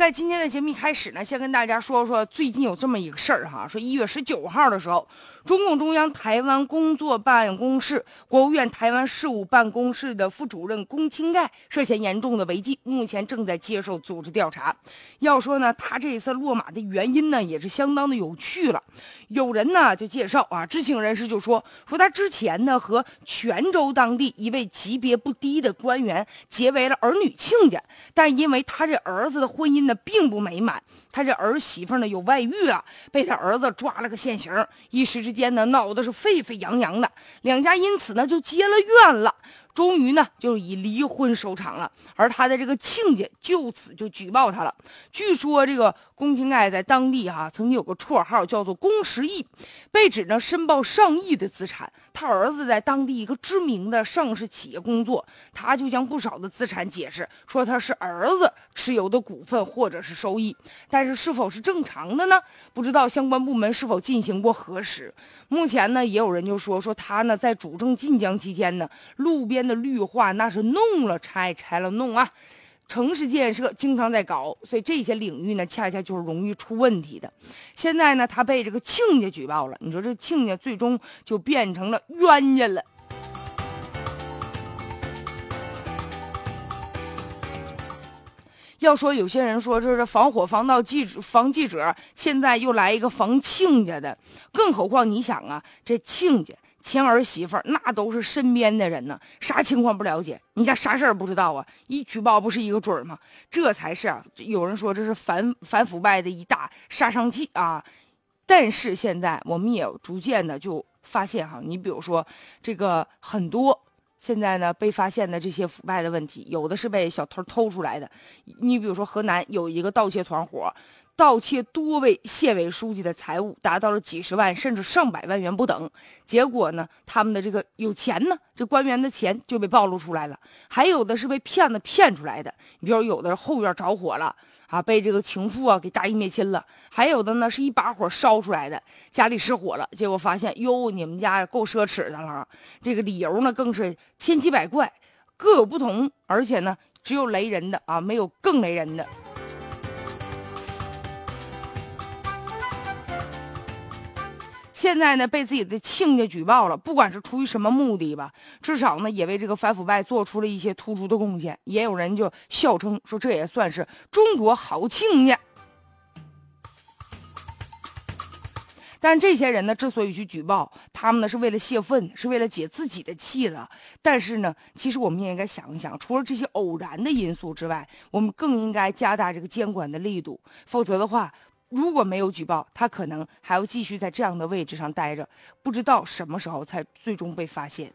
在今天的节目一开始呢，先跟大家说说最近有这么一个事儿哈，说一月十九号的时候，中共中央台湾工作办公室、国务院台湾事务办公室的副主任龚清盖涉嫌严重的违纪，目前正在接受组织调查。要说呢，他这一次落马的原因呢，也是相当的有趣了。有人呢就介绍啊，知情人士就说说他之前呢和泉州当地一位级别不低的官员结为了儿女亲家，但因为他这儿子的婚姻。并不美满，他这儿媳妇呢有外遇了，被他儿子抓了个现行，一时之间呢闹得是沸沸扬扬的，两家因此呢就结了怨了。终于呢，就以离婚收场了。而他的这个亲家就此就举报他了。据说这个龚清盖在当地哈曾经有个绰号叫做“龚十亿”，被指呢申报上亿的资产。他儿子在当地一个知名的上市企业工作，他就将不少的资产解释说他是儿子持有的股份或者是收益。但是是否是正常的呢？不知道相关部门是否进行过核实。目前呢，也有人就说说他呢在主政晋江期间呢，路边。的绿化那是弄了拆，拆了弄啊！城市建设经常在搞，所以这些领域呢，恰恰就是容易出问题的。现在呢，他被这个亲家举报了，你说这亲家最终就变成了冤家了。要说有些人说这是防火防盗记者防记者，现在又来一个防亲家的，更何况你想啊，这亲家。前儿媳妇那都是身边的人呢，啥情况不了解？你家啥事儿不知道啊？一举报不是一个准儿吗？这才是啊！有人说这是反反腐败的一大杀伤剂啊！但是现在我们也逐渐的就发现哈，你比如说这个很多现在呢被发现的这些腐败的问题，有的是被小偷偷出来的。你比如说河南有一个盗窃团伙。盗窃多位县委书记的财物，达到了几十万甚至上百万元不等。结果呢，他们的这个有钱呢，这官员的钱就被暴露出来了。还有的是被骗子骗出来的，你比如有的后院着火了啊，被这个情妇啊给大义灭亲了；还有的呢是一把火烧出来的，家里失火了，结果发现哟，你们家够奢侈的了。这个理由呢更是千奇百怪，各有不同，而且呢只有雷人的啊，没有更雷人的。现在呢，被自己的亲家举报了，不管是出于什么目的吧，至少呢，也为这个反腐败做出了一些突出的贡献。也有人就笑称说，这也算是中国好亲家。但这些人呢，之所以去举报，他们呢是为了泄愤，是为了解自己的气了。但是呢，其实我们也应该想一想，除了这些偶然的因素之外，我们更应该加大这个监管的力度，否则的话。如果没有举报，他可能还要继续在这样的位置上待着，不知道什么时候才最终被发现。